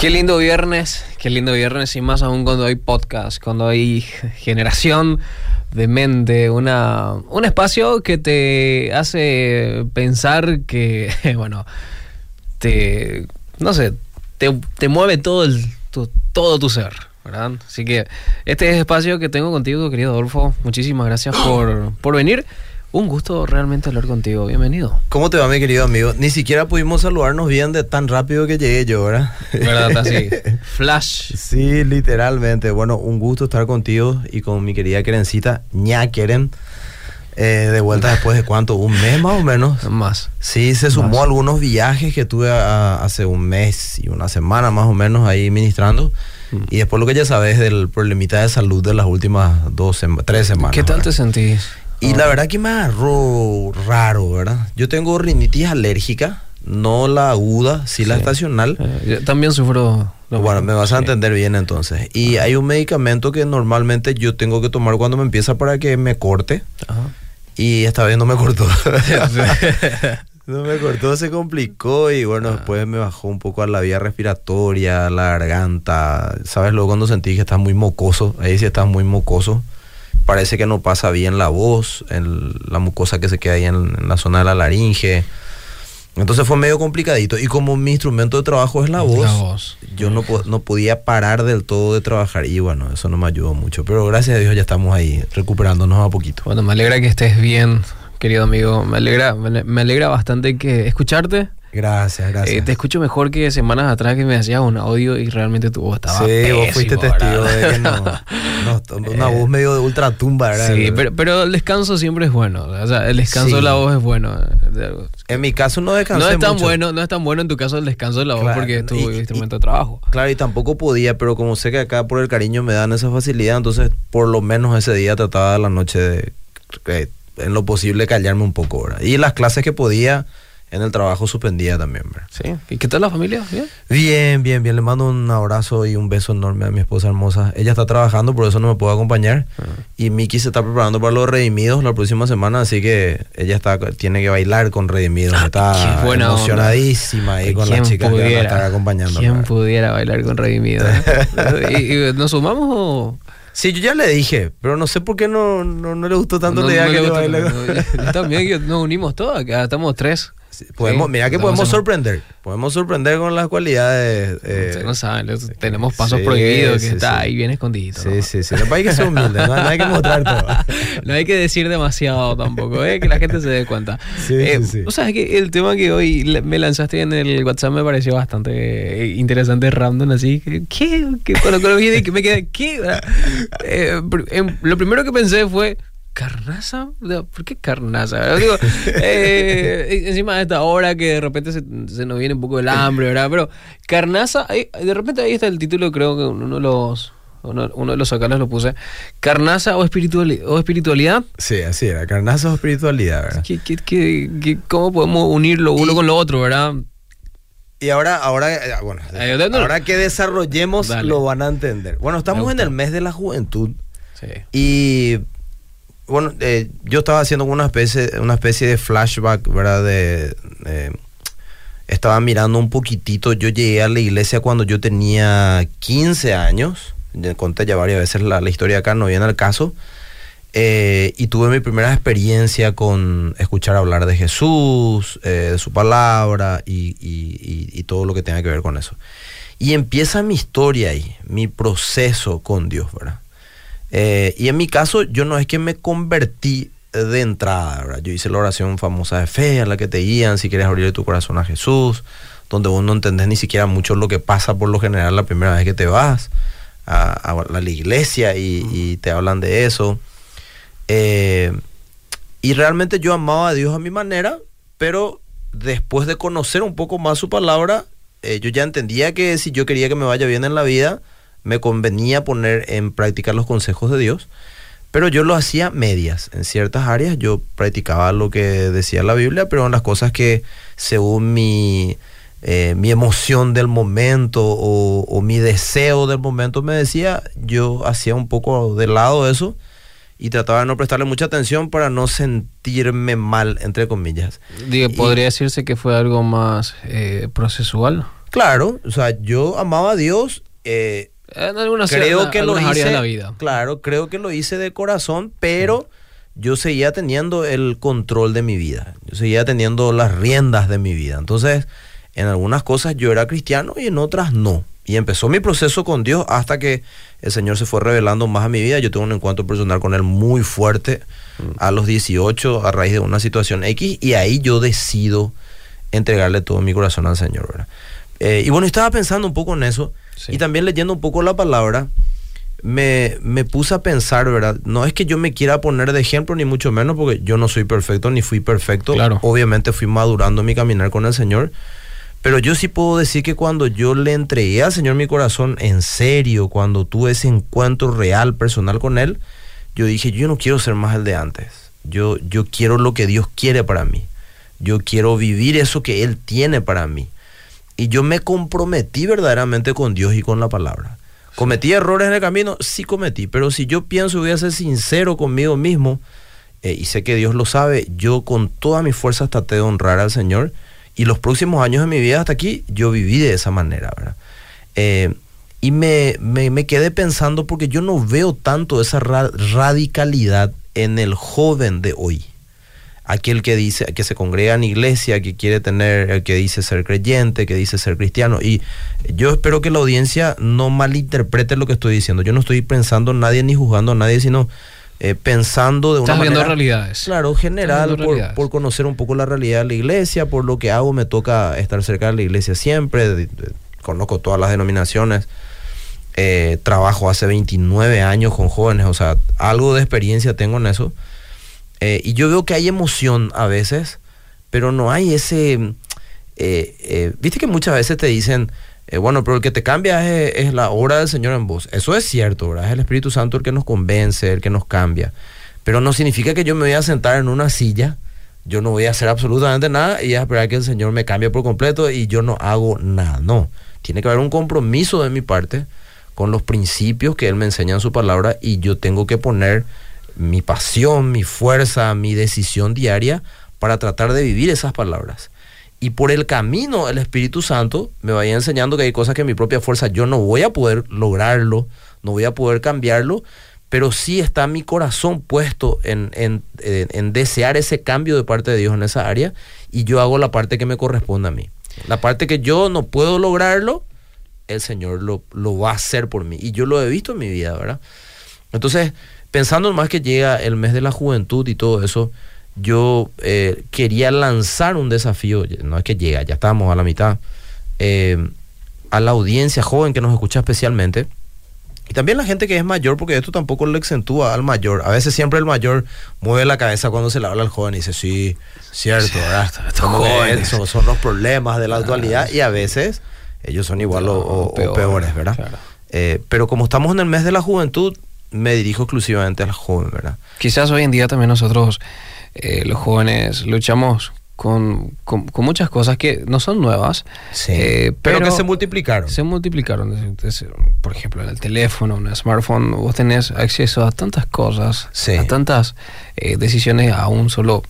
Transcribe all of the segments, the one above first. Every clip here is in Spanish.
Qué lindo viernes, qué lindo viernes y más aún cuando hay podcast, cuando hay generación de mente, una, un espacio que te hace pensar que, bueno, te, no sé, te, te mueve todo, el, tu, todo tu ser, ¿verdad? Así que este es el espacio que tengo contigo, querido Adolfo. Muchísimas gracias por, por venir. Un gusto realmente hablar contigo. Bienvenido. ¿Cómo te va, mi querido amigo? Ni siquiera pudimos saludarnos bien de tan rápido que llegué yo, ¿verdad? ¿Verdad? Así. Flash. Sí, literalmente. Bueno, un gusto estar contigo y con mi querida Kerencita, ña Keren. Eh, de vuelta después de cuánto, un mes más o menos. Más. Sí, se sumó Más. algunos viajes que tuve a- hace un mes y una semana más o menos ahí ministrando. Mm. Y después lo que ya sabes del problemita de salud de las últimas dos, sema- tres semanas. ¿Qué tal ¿verdad? te sentís? Y la verdad que me agarró raro, ¿verdad? Yo tengo rinitis alérgica, no la aguda, sí, la estacional. Eh, yo también sufro. lo Bueno, me vas a entender bien entonces. Y hay un medicamento que normalmente yo tengo que tomar cuando me empieza para que me corte. Ajá. Y esta vez no me cortó. no me cortó, se complicó y bueno, después me bajó un poco a la vía respiratoria, la garganta. ¿Sabes? Luego cuando sentí que estás muy mocoso, ahí sí estás muy mocoso. Parece que no pasa bien la voz, el- la mucosa que se queda ahí en, en la zona de la laringe. Entonces fue medio complicadito. Y como mi instrumento de trabajo es la voz, La voz. yo no, po- no podía parar del todo de trabajar. Y bueno, eso no me ayudó mucho. Pero gracias a Dios ya estamos ahí, recuperándonos a poquito. Bueno, me alegra que estés bien, querido amigo. Me alegra, me alegra bastante que escucharte. Gracias, gracias. Eh, te escucho mejor que semanas atrás que me hacías un audio y realmente tu voz estaba sí, vos fuiste testigo ¿verdad? de que no, no, una voz medio de ultratumba, ¿verdad? Sí, pero, pero el descanso siempre es bueno. O sea, el descanso Sí. de la voz es bueno. En mi caso no descansé No es tan mucho. bueno, no es tan bueno en tu caso el descanso de la voz porque es tu y- instrumento de trabajo. Claro, y tampoco podía, pero como sé que acá por el cariño me dan esa facilidad, entonces por lo menos ese día trataba la noche de, eh, en lo posible callarme un poco, ¿verdad? Y las clases que podía en el trabajo suspendía también, ¿verdad? Sí. ¿Y qué tal la familia? ¿Bien? Bien, bien, bien. Le mando un abrazo y un beso enorme a mi esposa hermosa. Ella está trabajando, por eso no me puedo acompañar. Ah. Y Miki se está preparando para los Redimidos la próxima semana, así que ella está tiene que bailar con Redimidos. Está Ah, Qué buena onda. emocionadísima ahí con las ¿Quién chicas que van a estar acompañando. ¿Quién pudiera bailar con Redimido? ¿eh? ¿Y, y nos sumamos o...? Sí, yo ya le dije, pero no sé por qué no, no, no le gustó tanto no- la idea no que le baile también nos unimos todos, acá estamos tres. Podemos, Sí, mira que podemos en- sorprender. Podemos sorprender con las cualidades. eh, Ustedes no saben, los- tenemos pasos sí, prohibidos que sí, está sí. ahí bien escondido. Sí, sí, sí. Después hay que ser humilde, no, no hay que mostrar todo. No hay que decir demasiado tampoco, ¿eh? que la gente se dé cuenta. Sí, Eh, sí. O sea, es que el tema que hoy me lanzaste en el WhatsApp me pareció bastante eh, interesante, random, así. que, ¿Qué? ¿Qué? Cuando, cuando que me quedé, ¿qué? Eh, em, lo primero que pensé fue, ¿carnaza? ¿Por qué carnaza? Digo, eh, encima de esta hora que de repente se, se nos viene un poco el hambre, ¿verdad? Pero carnaza, ahí- de repente ahí está el título, creo que uno de los... Uno, uno de los sacanos lo puse. ¿Carnaza o, espirituali- o espiritualidad? Sí, así era. Carnazo o espiritualidad, ¿verdad? ¿Qué, qué, cómo podemos unir lo uno Y- con lo otro, verdad? Y ahora, ahora, eh, bueno, Ahí, dándole. ahora que desarrollemos Dale. lo van a entender. Bueno, estamos en el mes de la juventud Sí. y bueno, eh, yo estaba haciendo una especie, una especie de flashback, ¿verdad? De, estaba mirando un poquitito. Yo llegué a la iglesia cuando yo tenía 15 años. Conté ya varias veces la, historia acá, no viene al caso. Eh, y tuve mi primera experiencia con escuchar hablar de Jesús, eh, de su palabra y- y todo lo que tenga que ver con eso. Y empieza mi historia ahí, mi proceso con Dios, ¿verdad? Eh, y en mi caso, yo no es que me convertí de entrada, ¿verdad? Yo hice la oración famosa de fe, a la que te guían si quieres abrir tu corazón a Jesús, donde vos no entendés ni siquiera mucho lo que pasa por lo general la primera vez que te vas a, a la iglesia y, y te hablan de eso. Eh, y realmente yo amaba a Dios a mi manera, pero después de conocer un poco más su palabra, eh, yo ya entendía que si yo quería que me vaya bien en la vida, me convenía poner en práctica los consejos de Dios. Pero yo lo hacía medias. En ciertas áreas yo practicaba lo que decía la Biblia, pero en las cosas que según mi, eh, mi emoción del momento o, o mi deseo del momento me decía, yo hacía un poco de lado eso y trataba de no prestarle mucha atención para no sentirme mal, entre comillas. Digo, Y- podría decirse que fue algo más eh, procesual. Claro, o sea, yo amaba a Dios. eh, En algunas, creo en que lo hice. de la vida. Claro, creo que lo hice de corazón, pero yo seguía teniendo el control de mi vida. Yo seguía teniendo las riendas de mi vida. Entonces, en algunas cosas yo era cristiano y en otras no. Y empezó mi proceso con Dios hasta que el Señor se fue revelando más a mi vida. Yo tuve un encuentro personal con Él muy fuerte a los 18 a raíz de una situación X y ahí yo decido entregarle todo mi corazón al Señor. Eh, y bueno, estaba pensando un poco en eso Sí. y también leyendo un poco la palabra, me, me puse a pensar, ¿verdad? No es que yo me quiera poner de ejemplo, ni mucho menos, porque yo no soy perfecto, ni fui perfecto. Claro. Obviamente fui madurando mi caminar con el Señor. Pero yo sí puedo decir que cuando yo le entregué al Señor mi corazón en serio, cuando tuve ese encuentro real, personal con Él, yo dije, yo no quiero ser más el de antes. Yo, yo quiero lo que Dios quiere para mí. Yo quiero vivir eso que Él tiene para mí. Y yo me comprometí verdaderamente con Dios y con la palabra. ¿Cometí errores en el camino? Sí cometí, pero si yo pienso y voy a ser sincero conmigo mismo, eh, y sé que Dios lo sabe, yo con todas mis fuerzas traté de honrar al Señor, y los próximos años de mi vida hasta aquí, yo viví de esa manera, ¿verdad? Eh, y me, me- me quedé pensando porque yo no veo tanto esa ra- radicalidad en el joven de hoy aquel que dice que se congrega en iglesia, que quiere tener, el que dice ser creyente, que dice ser cristiano. Y yo espero que la audiencia no malinterprete lo que estoy diciendo. Yo no estoy pensando en nadie ni juzgando a nadie, sino eh, pensando de una Estás viendo manera realidades. claro general por, realidades. por conocer un poco la realidad de la iglesia, por lo que hago me toca estar cerca de la iglesia siempre. de- de- conozco todas las denominaciones. Eh, trabajo hace 29 años con jóvenes, o sea, algo de experiencia tengo en eso. Eh, y yo veo que hay emoción a veces, pero no hay ese... eh, eh, Viste que muchas veces te dicen, bueno, pero el que te cambia es, es la obra del Señor en vos. Eso es cierto, ¿verdad? Es el Espíritu Santo el que nos convence, el que nos cambia. Pero no significa que yo me voy a sentar en una silla, yo no voy a hacer absolutamente nada y a esperar que el Señor me cambie por completo y yo no hago nada. No, tiene que haber un compromiso de mi parte con los principios que Él me enseña en su palabra y yo tengo que poner mi pasión, mi fuerza, mi decisión diaria para tratar de vivir esas palabras. Y por el camino el Espíritu Santo me vaya enseñando que hay cosas que en mi propia fuerza yo no voy a poder lograrlo, no voy a poder cambiarlo, pero sí está mi corazón puesto en, en- en- en desear ese cambio de parte de Dios en esa área y yo hago la parte que me corresponde a mí. La parte que yo no puedo lograrlo, el Señor lo, lo va a hacer por mí. Y yo lo he visto en mi vida, ¿verdad? Entonces, pensando más que llega el mes de la juventud y todo eso, yo eh, quería lanzar un desafío, no es que llega, ya estamos a la mitad, eh, a la audiencia joven que nos escucha especialmente. Y también la gente que es mayor, porque esto tampoco lo exentúa al mayor. A veces siempre el mayor mueve la cabeza cuando se le habla al joven y dice, sí, cierto, ¿verdad? estos Como que jóvenes. son, son los problemas de la actualidad y a veces ellos son igual o, o- o Peor, peores, ¿verdad? claro. Eh, pero como estamos en el mes de la juventud, me dirijo exclusivamente al joven, ¿verdad? Quizás hoy en día también nosotros, eh, los jóvenes, luchamos con, con- con muchas cosas que no son nuevas, eh, pero, que se multiplicaron. se multiplicaron. Por ejemplo, en el teléfono, en el smartphone, vos tenés acceso a tantas cosas, Sí. a tantas eh, decisiones a un solo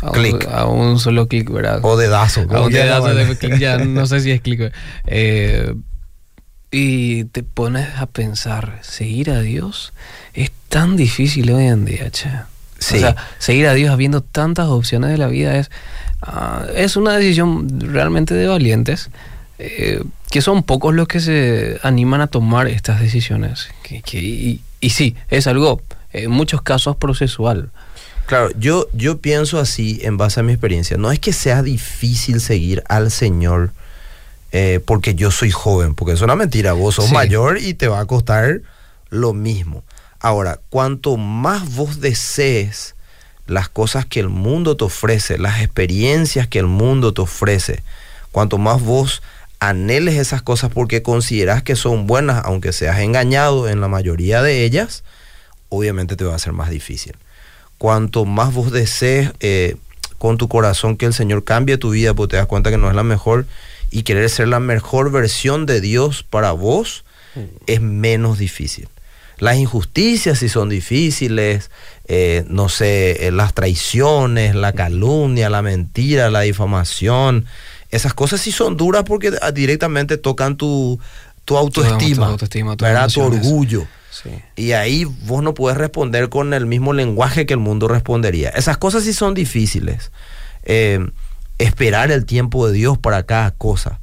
a un- Clic. a un solo clic, ¿verdad? O dedazo. A un dedazo de clic, ya no sé si es clic. Eh, y te pones a pensar, ¿seguir a Dios? Es tan difícil hoy en día, che. Sí. O sea, seguir a Dios habiendo tantas opciones de la vida es, ah, es una decisión realmente de valientes, eh, que son pocos los que se animan a tomar estas decisiones. Que, que- y, y sí, es algo, en muchos casos, procesual. Claro, yo, yo pienso así en base a mi experiencia. No es que sea difícil seguir al Señor eh, porque yo soy joven, porque es una mentira. Vos sos Sí. mayor y te va a costar lo mismo. Ahora, cuanto más vos desees las cosas que el mundo te ofrece, las experiencias que el mundo te ofrece, cuanto más vos anheles esas cosas porque consideras que son buenas, aunque seas engañado en la mayoría de ellas, obviamente te va a ser más difícil. Cuanto más vos desees eh, con tu corazón que el Señor cambie tu vida, porque te das cuenta que no es la mejor y querer ser la mejor versión de Dios para vos, es menos difícil. Las injusticias sí son difíciles, eh, no sé, eh, las traiciones, la calumnia, la mentira, la difamación, esas cosas sí son duras porque directamente tocan tu, tu autoestima, tu autoestima, tu orgullo. Sí. Y ahí vos no puedes responder con el mismo lenguaje que el mundo respondería. Esas cosas sí son difíciles. Eh, esperar el tiempo de Dios para cada cosa.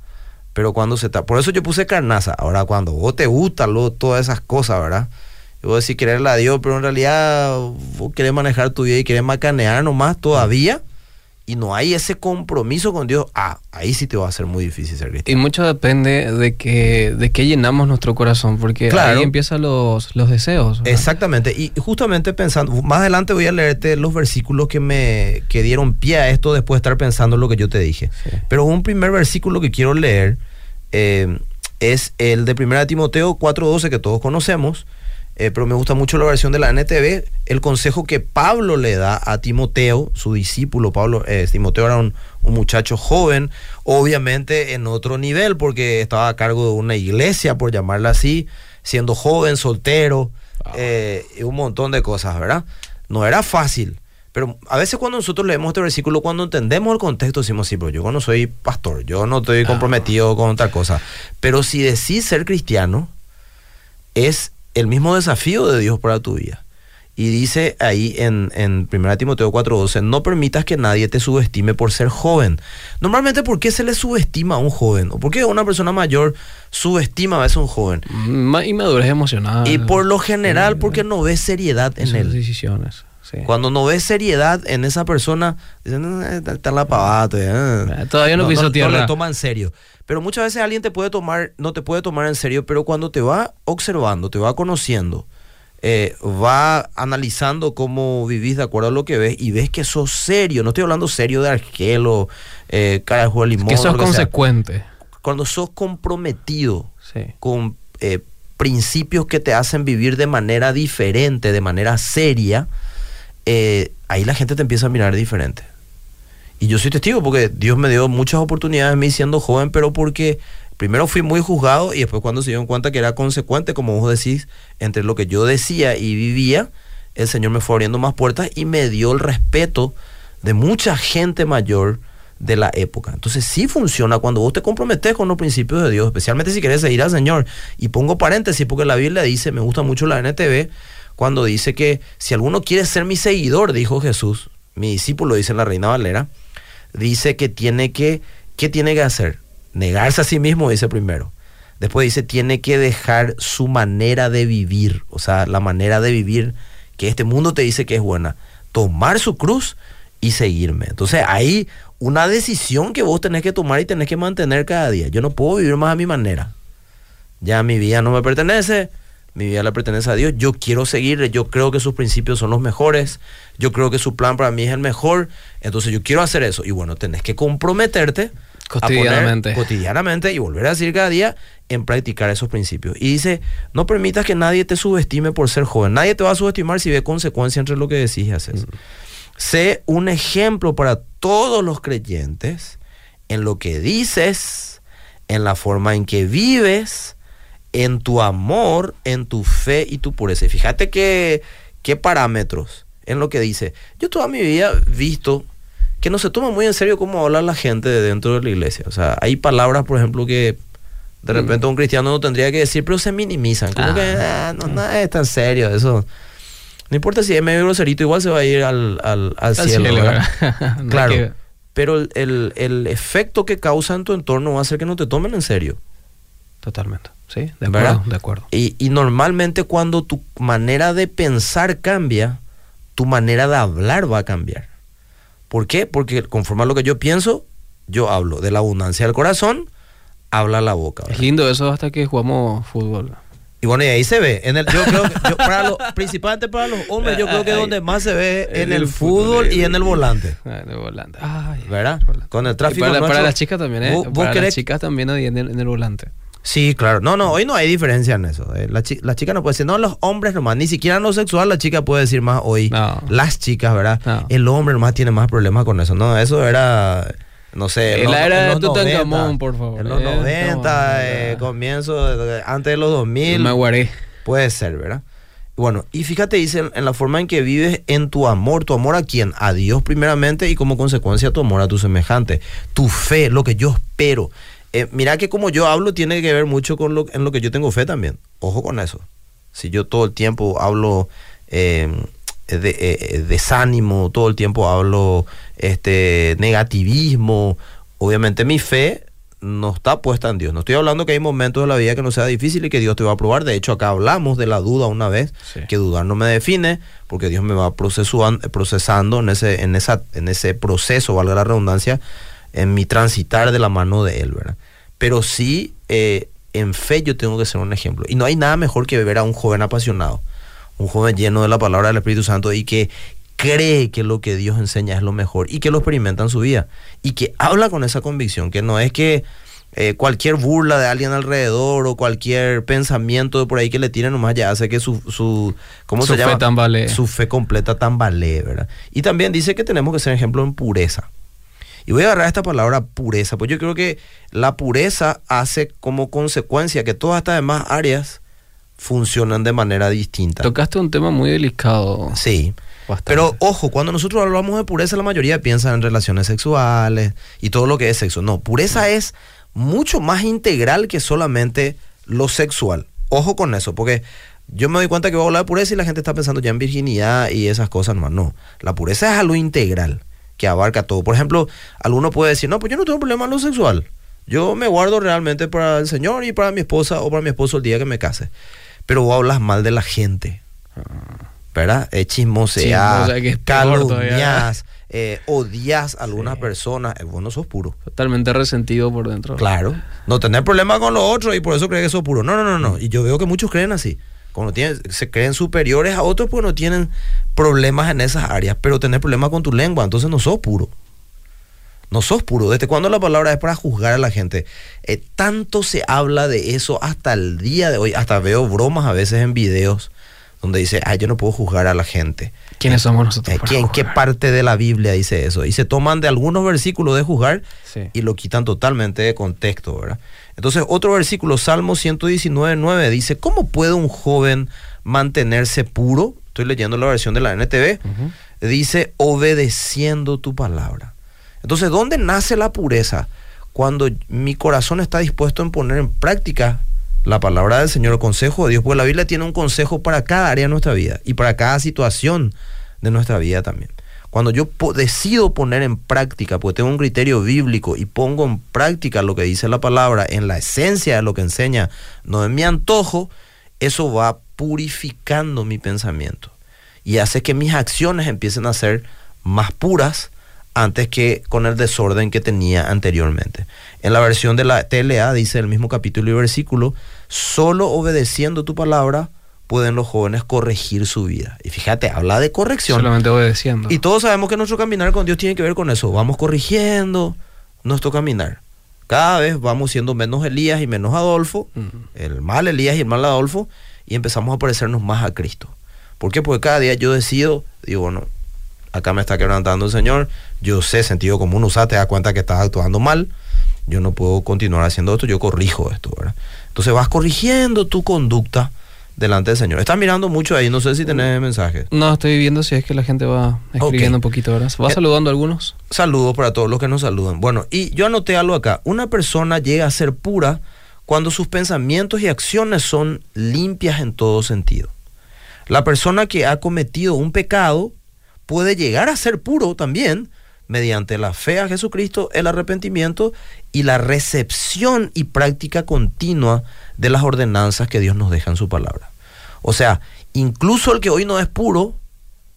Pero cuando se está... Por eso yo puse carnaza. Ahora, cuando vos te gustan lo- todas esas cosas, ¿verdad? Y vos decís quererle a Dios, pero en realidad vos querés manejar tu vida y querés macanear nomás todavía. Y no hay ese compromiso con Dios. Ah, ahí sí te va a ser muy difícil ser Y cristiano. mucho depende de que de qué llenamos nuestro corazón, porque Claro. ahí empiezan los, los deseos. ¿verdad? Exactamente, y justamente pensando, más adelante voy a leerte los versículos que me que dieron pie a esto después de estar pensando en lo que yo te dije. Sí. Pero un primer versículo que quiero leer eh, es el de 1 Timoteo 4:12 que todos conocemos, eh, pero me gusta mucho la versión de la NTV, el consejo que Pablo le da a Timoteo, su discípulo. Pablo, eh, Timoteo era un, un muchacho joven, obviamente en otro nivel, porque estaba a cargo de una iglesia, por llamarla así, siendo joven, soltero, Wow. eh, y un montón de cosas, ¿verdad? No era fácil. Pero a veces cuando nosotros leemos este versículo, cuando entendemos el contexto, decimos, sí, pero yo no soy pastor, yo no estoy comprometido con otra cosa. Pero si decís ser cristiano, es el mismo desafío de Dios para tu vida. Y dice ahí en, en 1 Timoteo 4:12, no permitas que nadie te subestime por ser joven. Normalmente, ¿por qué se le subestima a un joven? ¿O por qué una persona mayor subestima a veces a un joven? Ma- Inmadurez emocional. Y por lo general, porque no ves seriedad en sus él. decisiones. Sí. Cuando no ves seriedad en esa persona, dicen, "No, está, la pavada. todavía, eh". Todavía no No tierra. le toma en serio. Pero muchas veces alguien te puede tomar, no te puede tomar en serio, pero cuando te va observando, te va conociendo, eh, va analizando cómo vivís de acuerdo a lo que ves y ves que sos serio. No estoy hablando serio de argelo, eh, cara de limón. que sos que sea. consecuente. Cuando sos comprometido Sí. con eh, principios que te hacen vivir de manera diferente, de manera seria, eh, ahí la gente te empieza a mirar diferente. Y yo soy testigo porque Dios me dio muchas oportunidades a mí siendo joven, pero porque primero fui muy juzgado y después cuando se dieron cuenta que era consecuente, como vos decís, entre lo que yo decía y vivía, el Señor me fue abriendo más puertas y me dio el respeto de mucha gente mayor de la época. Entonces sí funciona cuando vos te comprometes con los principios de Dios, especialmente si querés seguir al Señor. Y pongo paréntesis porque la Biblia dice, me gusta mucho la NTV, cuando dice que si alguno quiere ser mi seguidor, dijo Jesús, mi discípulo, dice la Reina Valera, dice que tiene que, ¿qué tiene que hacer? Negarse a sí mismo, dice primero. Después dice, tiene que dejar su manera de vivir, o sea, la manera de vivir que este mundo te dice que es buena. Tomar su cruz y seguirme. Entonces hay una decisión que vos tenés que tomar y tenés que mantener cada día. Yo no puedo vivir más a mi manera. Ya mi vida no me pertenece, mi vida le pertenece a Dios. Yo quiero seguirle, yo creo que sus principios son los mejores, yo creo que su plan para mí es el mejor, entonces yo quiero hacer eso. Y bueno, tenés que comprometerte a poner Cotidianamente. cotidianamente y volver a decir cada día en practicar esos principios. Y dice, no permitas que nadie te subestime por ser joven. Nadie te va a subestimar si ve consecuencia entre lo que decís y haces. Sé un ejemplo para todos los creyentes en lo que dices, en la forma en que vives, en tu amor, en tu fe y tu pureza. Y fíjate qué parámetros en lo que dice. Yo toda mi vida he visto que no se toma muy en serio cómo habla la gente de dentro de la iglesia. O sea, hay palabras, por ejemplo, que de repente un cristiano no tendría que decir, pero se minimizan. Como Ah. que "Ah, no, no es tan serio eso. No importa si es medio groserito, igual se va a ir al, al, cielo. claro. que- Pero el, el- el efecto que causa en tu entorno va a hacer que no te tomen en serio. Totalmente. Sí, de ¿Verdad? acuerdo, de acuerdo. Y, y normalmente cuando tu manera de pensar cambia, tu manera de hablar va a cambiar. ¿Por qué? Porque conforme a lo que yo pienso, yo hablo. De la abundancia del corazón, habla la boca. Es ¿verdad? lindo eso hasta que jugamos fútbol. Y bueno, y ahí se ve. En el, yo creo que, yo- para los- principalmente para los hombres, yo creo que es donde más se ve en el fútbol y en el volante. Ah, en el volante. Ay, ¿Verdad? el volante. Con el Y tráfico para, para nuestro, las chicas también, ¿eh? vos- vos para querés- las chicas también ahí en el, en el volante. Sí, claro. No, no, hoy no hay diferencia en eso. Eh, La, chi- la chica no puede decir, no, los hombres nomás, ni siquiera en lo sexual la chica puede decir más hoy. No. Las chicas, ¿verdad? No. El hombre nomás tiene más problemas con eso. No, eso era, no sé. En la era de Tutankamón, 90, por favor. En los Eh, 90, no, eh, no. comienzo, antes de los 2000. Me guaré. Puede ser, ¿verdad? Bueno, y fíjate, dice, en, en la forma en que vives en tu amor, tu amor a quién? A Dios primeramente y como consecuencia tu amor a tu semejante. Tu fe, lo que yo espero. Eh, mira que como yo hablo tiene que ver mucho con lo, en lo que yo tengo fe también. Ojo con eso. Si yo todo el tiempo hablo eh, de, eh, desánimo, todo el tiempo hablo este, negativismo, obviamente mi fe no está puesta en Dios. No estoy hablando que hay momentos de la vida que no sea difícil y que Dios te va a probar. De hecho, acá hablamos de la duda una vez, Sí. que dudar no me define, porque Dios me va procesando en ese, en, esa, en ese proceso, valga la redundancia, en mi transitar de la mano de Él, ¿verdad? Pero sí, eh, en fe yo tengo que ser un ejemplo. Y no hay nada mejor que ver a un joven apasionado, un joven lleno de la palabra del Espíritu Santo y que cree que lo que Dios enseña es lo mejor y que lo experimenta en su vida y que habla con esa convicción, que no es que eh, cualquier burla de alguien alrededor o cualquier pensamiento de por ahí que le tiren nomás ya hace que su, su ¿cómo Su se fe llama? tambalee. Su fe completa tambalee, ¿verdad? Y también dice que tenemos que ser ejemplo en pureza. Y voy a agarrar esta palabra pureza, pues yo creo que la pureza hace como consecuencia que todas estas demás áreas funcionan de manera distinta. Tocaste un tema muy delicado. Sí. Bastante. Pero ojo, cuando nosotros hablamos de pureza, la mayoría piensa en relaciones sexuales y todo lo que es sexo. No, pureza es mucho más integral que solamente lo sexual. Ojo con eso, porque yo me doy cuenta que voy a hablar de pureza y la gente está pensando ya en virginidad y esas cosas nomás. No, la pureza es algo integral que abarca todo. Por ejemplo, alguno puede decir, no, pues yo no tengo problema en lo sexual. Yo me guardo realmente para el Señor y para mi esposa o para mi esposo el día que me case. Pero vos hablas mal de la gente. ¿verdad? Eh, que es peor todavía. calumnias, eh, odias a algunas Sí. personas, eh, vos no sos puro. Totalmente resentido por dentro. Claro. No tener problema con los otros y por eso crees que sos puro. No, no, no, no. Y yo veo que muchos creen así. Cuando tienen, se creen superiores a otros, pues no tienen problemas en esas áreas. Pero tener problemas con tu lengua, entonces no sos puro. No sos puro. ¿Desde cuándo la palabra es para juzgar a la gente? Eh, tanto se habla de eso hasta el día de hoy. Hasta veo bromas a veces en videos donde dice, ay, yo no puedo juzgar a la gente. ¿Quiénes somos nosotros? Eh, ¿qué- ¿En qué juzgar? parte de la Biblia dice eso? Y se toman de algunos versículos de juzgar Sí. y lo quitan totalmente de contexto, ¿verdad? Entonces, otro versículo, Salmo 119, 9, dice, ¿cómo puede un joven mantenerse puro? Estoy leyendo la versión de la NTV. Dice, obedeciendo tu palabra. Entonces, ¿dónde nace la pureza? Cuando mi corazón está dispuesto en poner en práctica la palabra del Señor, el consejo de Dios, porque la Biblia tiene un consejo para cada área de nuestra vida y para cada situación de nuestra vida también. Cuando yo decido poner en práctica, porque tengo un criterio bíblico y pongo en práctica lo que dice la palabra en la esencia de lo que enseña, no en mi antojo, eso va purificando mi pensamiento y hace que mis acciones empiecen a ser más puras antes que con el desorden que tenía anteriormente. En la versión de la TLA dice el mismo capítulo y versículo, solo obedeciendo tu palabra pueden los jóvenes corregir su vida. Y fíjate, habla de corrección. Solamente obedeciendo. Y todos sabemos que nuestro caminar con Dios tiene que ver con eso. Vamos corrigiendo nuestro caminar. Cada vez vamos siendo menos Elías y menos Adolfo, Ujú. el mal Elías y el mal Adolfo, y empezamos a parecernos más a Cristo. ¿Por qué? Porque cada día yo decido, digo, bueno, acá me está quebrantando el Señor, yo sé, sentido común, usa, te das cuenta que estás actuando mal, yo no puedo continuar haciendo esto, yo corrijo esto, ¿verdad? Entonces vas corrigiendo tu conducta delante del Señor. Estás mirando mucho ahí, no sé si tenés mensajes. No, estoy viendo si es que la gente va escribiendo un poquito, ¿verdad? ¿Va Eh, saludando a algunos? Saludos para todos los que nos saludan. Bueno, y yo anoté algo acá. Una persona llega a ser pura cuando sus pensamientos y acciones son limpias en todo sentido. La persona que ha cometido un pecado puede llegar a ser puro también mediante la fe a Jesucristo, el arrepentimiento y la recepción y práctica continua de las ordenanzas que Dios nos deja en su palabra. O sea, incluso el que hoy no es puro,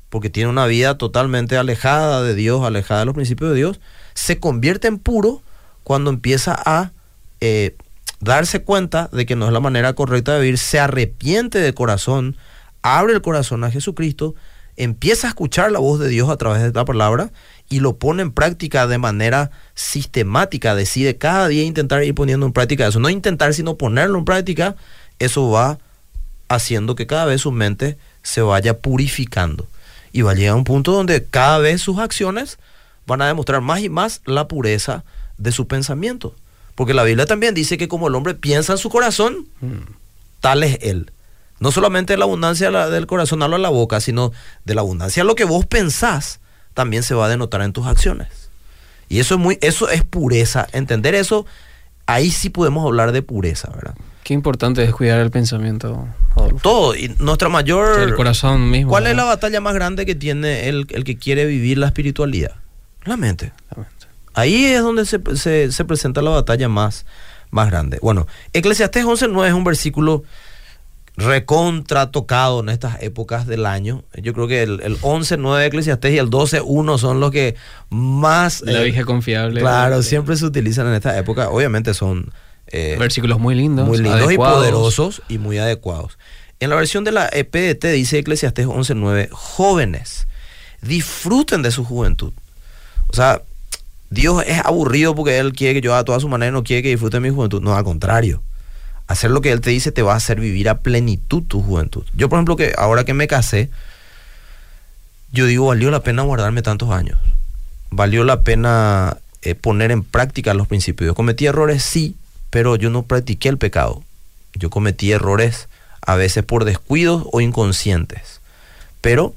porque tiene una vida totalmente alejada de Dios, alejada de los principios de Dios, se convierte en puro cuando empieza a eh, darse cuenta de que no es la manera correcta de vivir, se arrepiente de corazón, abre el corazón a Jesucristo, empieza a escuchar la voz de Dios a través de la palabra y lo pone en práctica de manera sistemática, decide cada día intentar ir poniendo en práctica eso, no intentar sino ponerlo en práctica, eso va haciendo que cada vez su mente se vaya purificando y va a llegar a un punto donde cada vez sus acciones van a demostrar más y más la pureza de su pensamiento. Porque la Biblia también dice que como el hombre piensa en su corazón, tal es él. No solamente la abundancia del corazón habla la boca, sino de la abundancia lo que vos pensás también se va a denotar en tus acciones. Y eso es muy, eso es pureza. Entender eso, ahí sí podemos hablar de pureza, ¿verdad? Qué importante es cuidar el pensamiento, Adolfo. Todo. Y nuestra mayor. El corazón mismo. ¿Cuál es la batalla más grande que tiene el, el que quiere vivir la espiritualidad? La mente. Ahí es donde se, se- se presenta la batalla más, más grande. Bueno, Eclesiastés 11.9 es un versículo recontra tocado en estas épocas del año. Yo creo que el, el 11.9 de Eclesiastés y el 12.1 son los que más... La eh, vieja confiable. Claro, siempre se utilizan en esta época. Obviamente son... eh, Versículos muy lindos. muy lindos adecuados. y poderosos y muy adecuados. En la versión de la EPDT dice Eclesiastés 11.9, jóvenes, disfruten de su juventud. O sea, Dios es aburrido porque Él quiere que yo haga toda su manera y no quiere que disfrute de mi juventud. No, al contrario. Hacer lo que Él te dice te va a hacer vivir a plenitud tu juventud. Yo, por ejemplo, que ahora que me casé, yo digo, valió la pena guardarme tantos años. Valió la pena eh, poner en práctica los principios. Yo cometí errores, sí, pero yo no practiqué el pecado. Yo cometí errores a veces por descuidos o inconscientes. Pero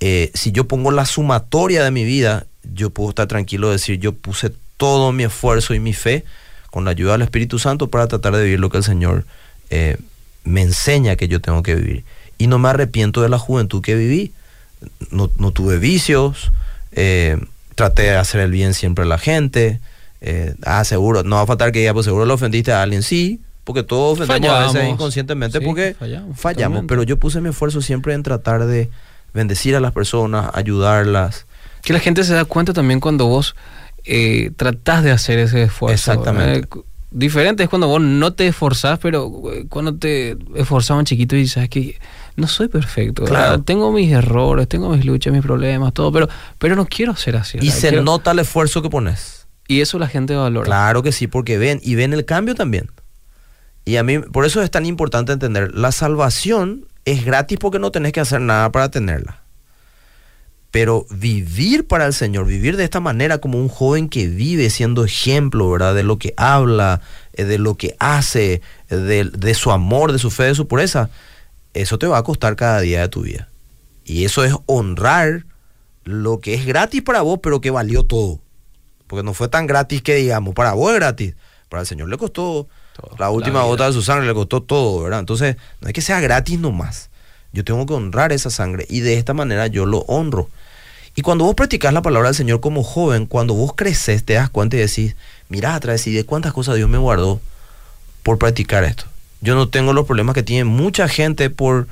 eh, si yo pongo la sumatoria de mi vida, yo puedo estar tranquilo de decir, yo puse todo mi esfuerzo y mi fe con la ayuda del Espíritu Santo para tratar de vivir lo que el Señor eh, me enseña que yo tengo que vivir. Y no me arrepiento de la juventud que viví. No, tuve vicios, eh, traté de hacer el bien siempre a la gente. Eh, ah, seguro, no va a faltar que diga, pues seguro le ofendiste a alguien, sí, porque todos ofendemos a veces inconscientemente Sí, porque fallamos, pero yo puse mi esfuerzo siempre en tratar de bendecir a las personas, ayudarlas. Que la gente se da cuenta también cuando vos eh, tratás de hacer ese esfuerzo. Exactamente. Cu- diferente es cuando vos no te esforzás, pero eh, cuando te esforzaban chiquito y sabes que no soy perfecto. ¿verdad? Claro. Tengo mis errores, tengo mis luchas, mis problemas, todo, pero, pero no quiero ser así. Y ¿verdad? se Quiero- nota el esfuerzo que pones. Y eso la gente valora. Claro que sí, porque ven y ven el cambio también. Y a mí, por eso es tan importante entender, la salvación es gratis porque no tenés que hacer nada para tenerla. Pero vivir para el Señor, vivir de esta manera como un joven que vive siendo ejemplo, ¿verdad? De lo que habla, eh, de lo que hace, eh, de, de su amor, de su fe, de su pureza, eso te va a costar cada día de tu vida. Y eso es honrar lo que es gratis para vos, pero que valió todo. Porque no fue tan gratis que digamos, para vos es gratis, para el Señor le costó Todo, la última gota de su sangre, le costó todo, ¿verdad? Entonces, no es que sea gratis nomás. Yo tengo que honrar esa sangre y de esta manera yo lo honro. Y cuando vos practicás la palabra del Señor como joven, cuando vos creces, te das cuenta y decís, mirá atrás y de cuántas cosas Dios me guardó por practicar esto. Yo no tengo los problemas que tiene mucha gente por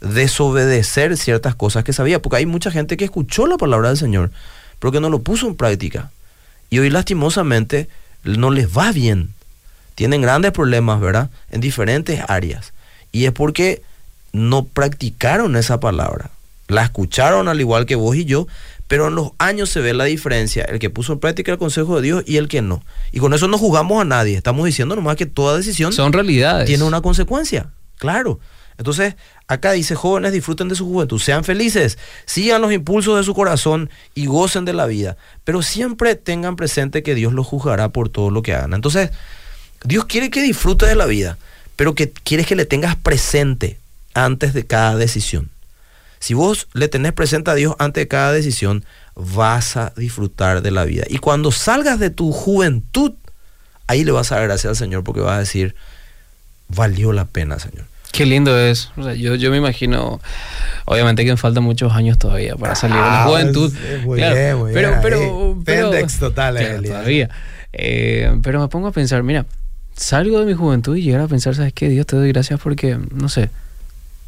desobedecer ciertas cosas que sabía, porque hay mucha gente que escuchó la palabra del Señor, pero que no lo puso en práctica. Y hoy lastimosamente no les va bien. Tienen grandes problemas, ¿verdad? En diferentes áreas. Y es porque no practicaron esa palabra. La escucharon al igual que vos y yo, pero en los años se ve la diferencia, el que puso en práctica el consejo de Dios y el que no. Y con eso no juzgamos a nadie, estamos diciendo nomás que toda decisión Son realidades. tiene una consecuencia, claro. Entonces, acá dice, jóvenes, disfruten de su juventud, sean felices, sigan los impulsos de su corazón y gocen de la vida, pero siempre tengan presente que Dios los juzgará por todo lo que hagan. Entonces, Dios quiere que disfrutes de la vida, pero que quieres que le tengas presente antes de cada decisión. Si vos le tenés presente a Dios antes de cada decisión, vas a disfrutar de la vida. Y cuando salgas de tu juventud, ahí le vas a dar gracias al Señor porque vas a decir, valió la pena, Señor. Qué lindo es. O sea, yo, yo me imagino, obviamente que me faltan muchos años todavía para salir de la Ah, juventud. pues, muy Claro, bien, muy pero, bien. pero, Ahí, pero- Pendex total, Claro, todavía. Eh, pero me pongo a pensar, mira, salgo de mi juventud y llegar a pensar, ¿sabes qué? Dios te doy gracias porque, no sé,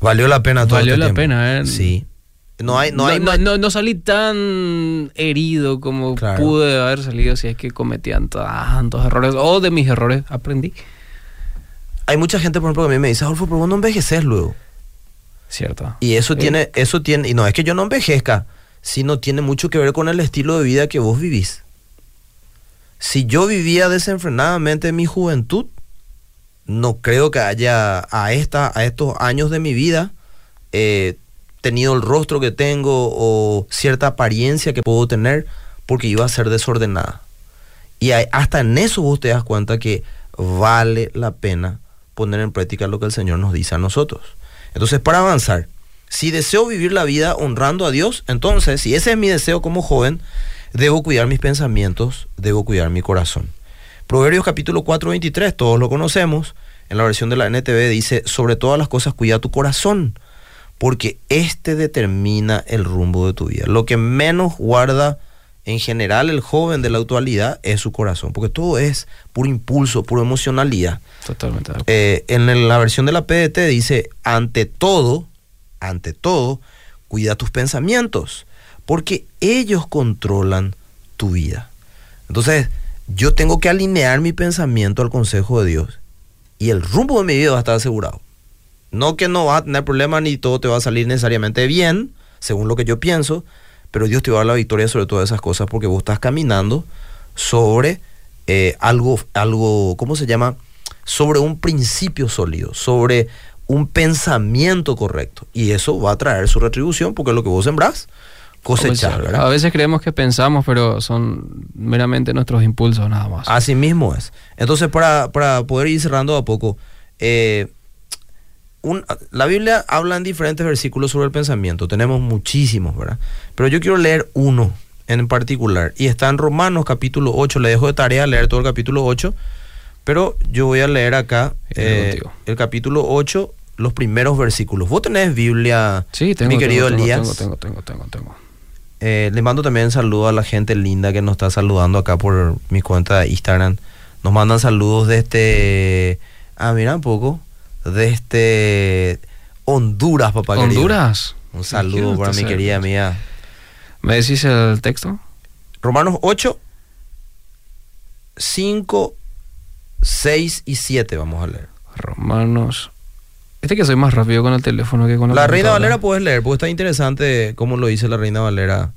Valió la pena todo Valió este la tiempo. pena, ¿eh? Sí. No hay, no no, hay no, no- no salí tan herido como Claro. pude haber salido si es que cometían tantos errores o de mis errores aprendí. Hay mucha gente, por ejemplo, que a mí me dice, Adolfo, pero vos no envejeces luego. Cierto. Y eso tiene, eso tiene, y no es que yo no envejezca, sino tiene mucho que ver con el estilo de vida que vos vivís. Si yo vivía desenfrenadamente en mi juventud, no creo que haya a, esta, a estos años de mi vida eh, tenido el rostro que tengo o cierta apariencia que puedo tener porque iba a ser desordenada. Y hay- hasta en eso vos te das cuenta que vale la pena poner en práctica lo que el Señor nos dice a nosotros. Entonces, para avanzar, si deseo vivir la vida honrando a Dios, entonces, si ese es mi deseo como joven, debo cuidar mis pensamientos, debo cuidar mi corazón. Proverbios capítulo 4, 23, todos lo conocemos, en la versión de la NTV dice, sobre todas las cosas cuida tu corazón, porque este determina el rumbo de tu vida. Lo que menos guarda en general el joven de la actualidad es su corazón, porque todo es puro impulso, pura emocionalidad. Totalmente. Eh, en la versión de la PDT dice, ante todo, ante todo, cuida tus pensamientos, porque ellos controlan tu vida. Entonces, yo tengo que alinear mi pensamiento al consejo de Dios y el rumbo de mi vida va a estar asegurado. No que no va a tener problemas ni todo te va a salir necesariamente bien, según lo que yo pienso, pero Dios te va a dar la victoria sobre todas esas cosas porque vos estás caminando sobre eh, algo, algo, ¿cómo se llama? Sobre un principio sólido, sobre un pensamiento correcto. Y eso va a traer su retribución porque lo que vos sembrás, cosechar, ¿verdad? A veces creemos que pensamos, pero son meramente nuestros impulsos nada más. Así mismo es. Entonces, para, para poder ir cerrando a poco, eh, la Biblia habla en diferentes versículos sobre el pensamiento. Tenemos muchísimos, ¿verdad? Pero yo quiero leer uno en particular. Y está en Romanos capítulo 8. Le dejo de tarea leer todo el capítulo 8. Pero yo voy a leer acá eh, el capítulo 8, los primeros versículos. ¿Vos tenés Biblia, sí, tengo, mi querido tengo, Elías? Tengo, tengo, tengo, tengo. Eh, le mando también saludo a la gente linda que nos está saludando acá por mi cuenta de Instagram. Nos mandan saludos desde... Ah, mira un poco. Desde Honduras, papá ¿Honduras? Querido. Un saludo para mi querida mía. ¿Me decís el texto? Romanos 8, 5, 6 y 7 vamos a leer. Romanos este que soy más rápido con el teléfono que con la La Reina Valera puedes leer, porque está interesante cómo lo dice la Reina Valera.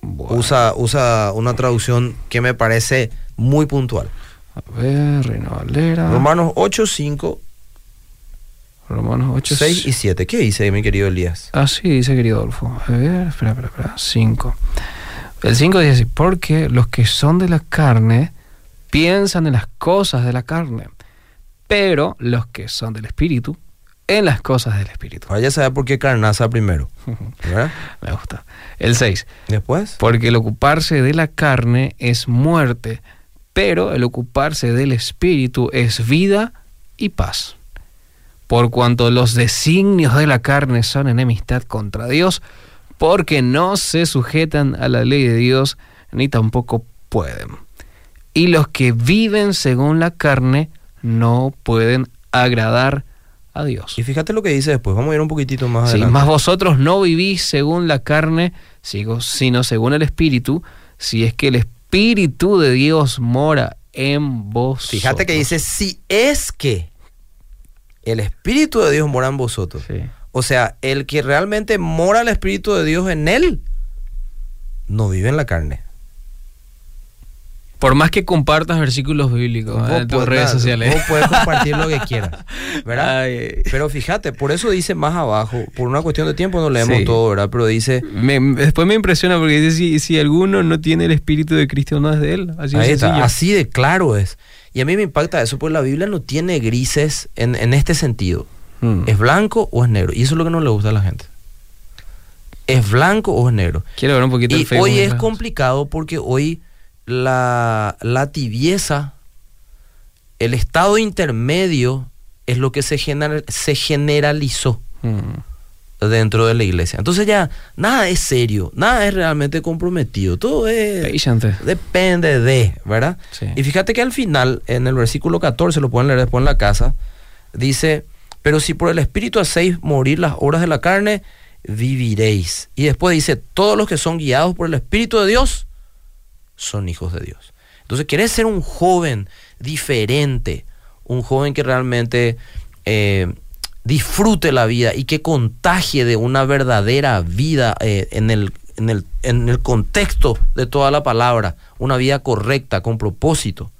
Bueno. Usa, usa una traducción que me parece muy puntual. A ver, Reina Valera. Romanos 8, 5. Romanos 8, 6 y 7. ¿Qué dice, mi querido Elías? Ah, sí, dice querido Adolfo. A ver, espera, espera, espera. 5. El 5 dice así, porque los que son de la carne piensan en las cosas de la carne, pero los que son del espíritu en las cosas del espíritu. Ahora ya sabes por qué carnaza primero. Me gusta. El 6. Después. Porque el ocuparse de la carne es muerte, pero el ocuparse del espíritu es vida y paz. Por cuanto los designios de la carne son enemistad contra Dios, porque no se sujetan a la ley de Dios, ni tampoco pueden. Y los que viven según la carne no pueden agradar a Dios. Y fíjate lo que dice después, vamos a ir un poquitito más Sí, adelante. más vosotros no vivís según la carne, sino según el Espíritu, si es que el Espíritu de Dios mora en vosotros. Fíjate que dice, si es que el Espíritu de Dios mora en vosotros. Sí. O sea, el que realmente mora el Espíritu de Dios en él, no vive en la carne. Por más que compartas versículos bíblicos Vos en tus redes sociales. Vos puedes compartir lo que quieras, ¿verdad? Ay. Pero fíjate, por eso dice más abajo, por una cuestión de tiempo no leemos Sí. todo, ¿verdad? Pero dice, Me- después me impresiona porque dice si, si alguno no tiene el Espíritu de Cristo, no es de él. Así de ahí está, sencillo. así de claro es. Y a mí me impacta eso, porque la Biblia no tiene grises en, en este sentido. Mm. ¿Es blanco o es negro? Y eso es lo que no le gusta a la gente. ¿Es blanco o es negro? Quiero ver un poquito el Y Facebook. hoy es complicado porque hoy la, la tibieza, el estado intermedio es lo que se, gener- se generalizó Mm. dentro de la iglesia. Entonces ya nada es serio, nada es realmente comprometido, todo es... Patiente. Depende de, ¿verdad? Sí. Y fíjate que al final, en el versículo 14, lo pueden leer después en la casa, dice, pero si por el Espíritu hacéis morir las obras de la carne, viviréis. Y después dice, todos los que son guiados por el Espíritu de Dios son hijos de Dios. Entonces, ¿querés ser un joven diferente? Un joven que realmente eh, disfrute la vida y que contagie de una verdadera vida eh, en, el, en, el, en el contexto de toda la palabra, una vida correcta, con propósito.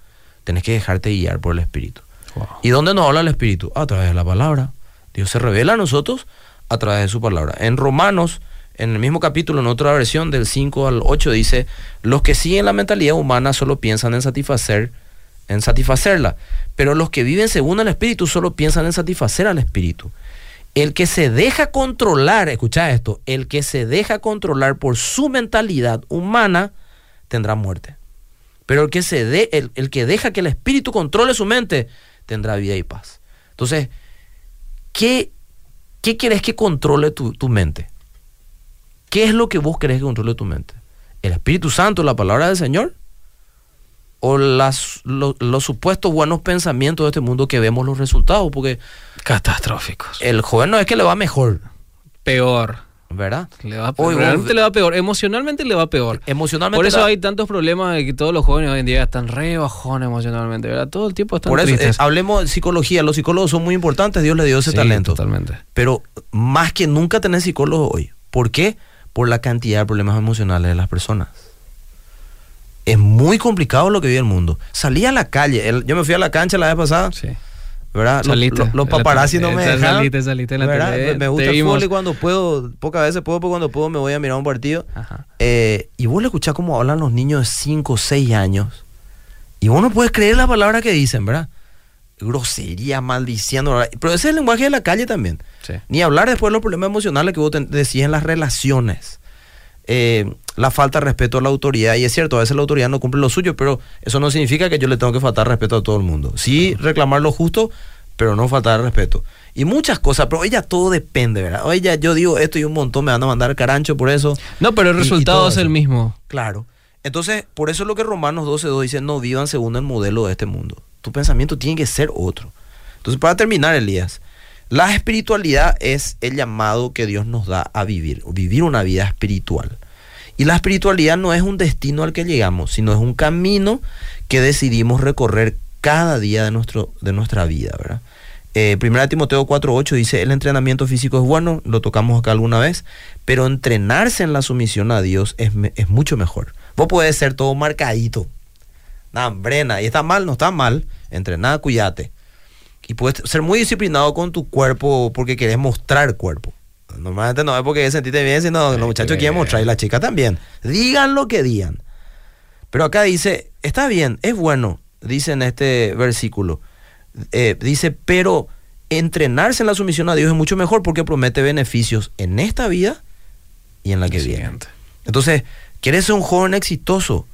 Tenés que dejarte guiar por el Espíritu. Wow. ¿Y dónde nos habla el Espíritu? A través de la palabra. Dios se revela a nosotros a través de su palabra. En Romanos, en el mismo capítulo, en otra versión, del 5 al 8, dice, los que siguen la mentalidad humana solo piensan en satisfacer, en satisfacerla, pero los que viven según el Espíritu solo piensan en satisfacer al Espíritu. El que se deja controlar, escucha esto, el que se deja controlar por su mentalidad humana tendrá muerte. Pero el que, se de, el, que deja que el espíritu controle su mente tendrá vida y paz. Entonces, ¿qué, qué querés que controle tu, tu mente? ¿Qué es lo que vos querés que controle tu mente? ¿El Espíritu Santo, la palabra del Señor? ¿O las, lo- los supuestos buenos pensamientos de este mundo que vemos los resultados? Porque Catastróficos. el joven no es que le va mejor, Peor. ¿verdad? Le va peor. Realmente le va peor. Emocionalmente le va peor. Emocionalmente. Por eso la- hay tantos problemas de que todos los jóvenes hoy en día están re bajones emocionalmente, ¿verdad? Todo el tiempo están por eso, eh, tristes. hablemos de psicología. Los psicólogos son muy importantes, Dios le dio ese Sí, talento. Totalmente. Pero más que nunca tenés psicólogos hoy. ¿Por qué? Por la cantidad de problemas emocionales de las personas. Es muy complicado lo que vive el mundo. Salí a la calle. el- yo me fui a la cancha la vez pasada, Sí. ¿verdad? Los- Saliste. Los, los En la paparazzi no me dejan. saliste, saliste en la ¿verdad? Me- gusta el fútbol y cuando puedo, pocas veces puedo, pero cuando puedo me voy a mirar un partido. Ajá. Eh, y vos le escuchás cómo hablan los niños de 5 o 6 años. Y vos no puedes creer la palabra que dicen, ¿verdad? Grosería, maldiciendo. Pero ese es el lenguaje de la calle también. Sí. Ni hablar después de los problemas emocionales que vos decís en las relaciones. Eh, la falta de respeto a la autoridad. Y es cierto, a veces la autoridad no cumple lo suyo, pero eso no significa que yo le tengo que faltar respeto a todo el mundo. Sí, reclamar lo justo, pero no faltar respeto. Y muchas cosas, pero ella todo depende, ¿verdad? Oye, ya yo digo esto y un montón me van a mandar carancho por eso. No, pero el Y- y resultado es el mismo. Claro. Entonces, por eso es lo que Romanos 12.2 dice, no vivan según el modelo de este mundo. Tu pensamiento tiene que ser otro. Entonces, para terminar, Elías, la espiritualidad es el llamado que Dios nos da a vivir, vivir una vida espiritual. Y la espiritualidad no es un destino al que llegamos, sino es un camino que decidimos recorrer cada día de, nuestro, de nuestra vida, ¿verdad? Eh, 1 Timoteo 4.8 dice, el entrenamiento físico es bueno, lo tocamos acá alguna vez, pero entrenarse en la sumisión a Dios es, es mucho mejor. Vos podés ser todo marcadito, nah, brena, y está mal, no está mal, entrená, cuídate. Y puedes ser muy disciplinado con tu cuerpo porque querés mostrar cuerpo. Normalmente no es porque sentiste bien, sino los muchachos quieren mostrar y la chica también. Digan lo que digan. Pero acá dice, está bien, es bueno, dice en este versículo. Eh, dice, pero entrenarse en la sumisión a Dios es mucho mejor porque promete beneficios en esta vida y en la que viene. Entonces, ¿quieres ser un joven exitoso?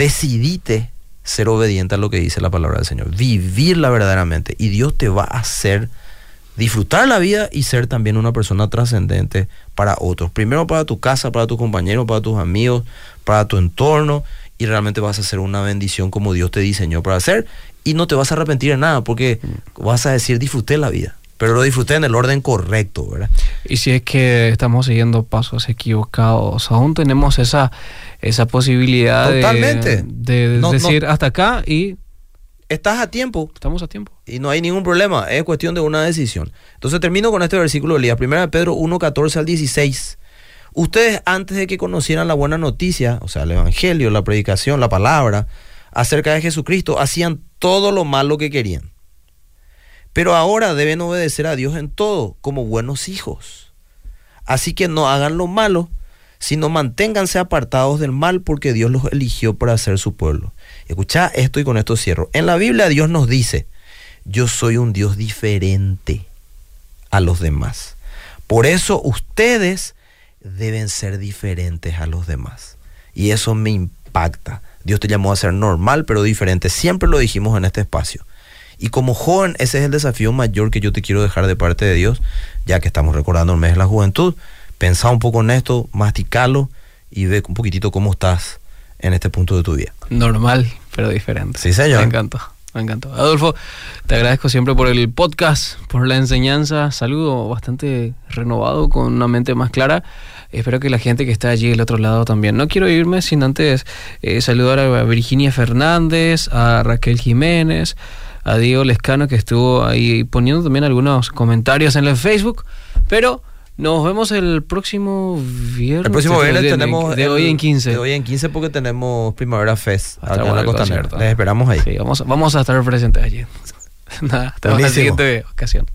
Decidite ser obediente a lo que dice la palabra del Señor, vivirla verdaderamente. Y Dios te va a hacer disfrutar la vida y ser también una persona trascendente para otros. Primero para tu casa, para tus compañeros, para tus amigos, para tu entorno. Y realmente vas a ser una bendición como Dios te diseñó para hacer y no te vas a arrepentir de nada porque vas a decir disfruté la vida, pero lo disfruté en el orden correcto, ¿verdad? Y si es que estamos siguiendo pasos equivocados, aún tenemos esa, esa posibilidad de- Totalmente. de, No, no. decir hasta acá y Estás a tiempo, estamos a tiempo. y no hay ningún problema, es cuestión de una decisión. Entonces termino con este versículo de Elías, 1 Pedro 1, 14 al 16. Ustedes antes de que conocieran la buena noticia, o sea, el Evangelio, la predicación, la palabra, acerca de Jesucristo, hacían todo lo malo que querían. Pero ahora deben obedecer a Dios en todo, como buenos hijos. Así que no hagan lo malo, sino manténganse apartados del mal, porque Dios los eligió para ser su pueblo. Escucha esto y con esto cierro. En la Biblia Dios nos dice, yo soy un Dios diferente a los demás. Por eso ustedes deben ser diferentes a los demás. Y eso me impacta. Dios te llamó a ser normal, pero diferente. Siempre lo dijimos en este espacio. Y como joven, ese es el desafío mayor que yo te quiero dejar de parte de Dios, ya que estamos recordando el mes de la juventud. Pensá un poco en esto, masticalo y ve un poquitito cómo estás en este punto de tu vida. Normal, pero diferente. Sí, señor. Me encantó, me encantó. Adolfo, te agradezco siempre por el podcast, por la enseñanza. Saludo bastante renovado, con una mente más clara. Espero que la gente que está allí del otro lado también. No quiero irme sin antes eh, saludar a Virginia Fernández, a Raquel Jiménez, a Diego Lescano que estuvo ahí poniendo también algunos comentarios en el Facebook. Pero nos vemos el próximo viernes. El próximo viernes de- tenemos... De el- hoy en 15. De hoy en 15 porque tenemos Primavera Fest Va a estar acá en bueno la Costanera. Les esperamos ahí. Sí, vamos, vamos a estar presentes allí. Nada, hasta la siguiente ocasión.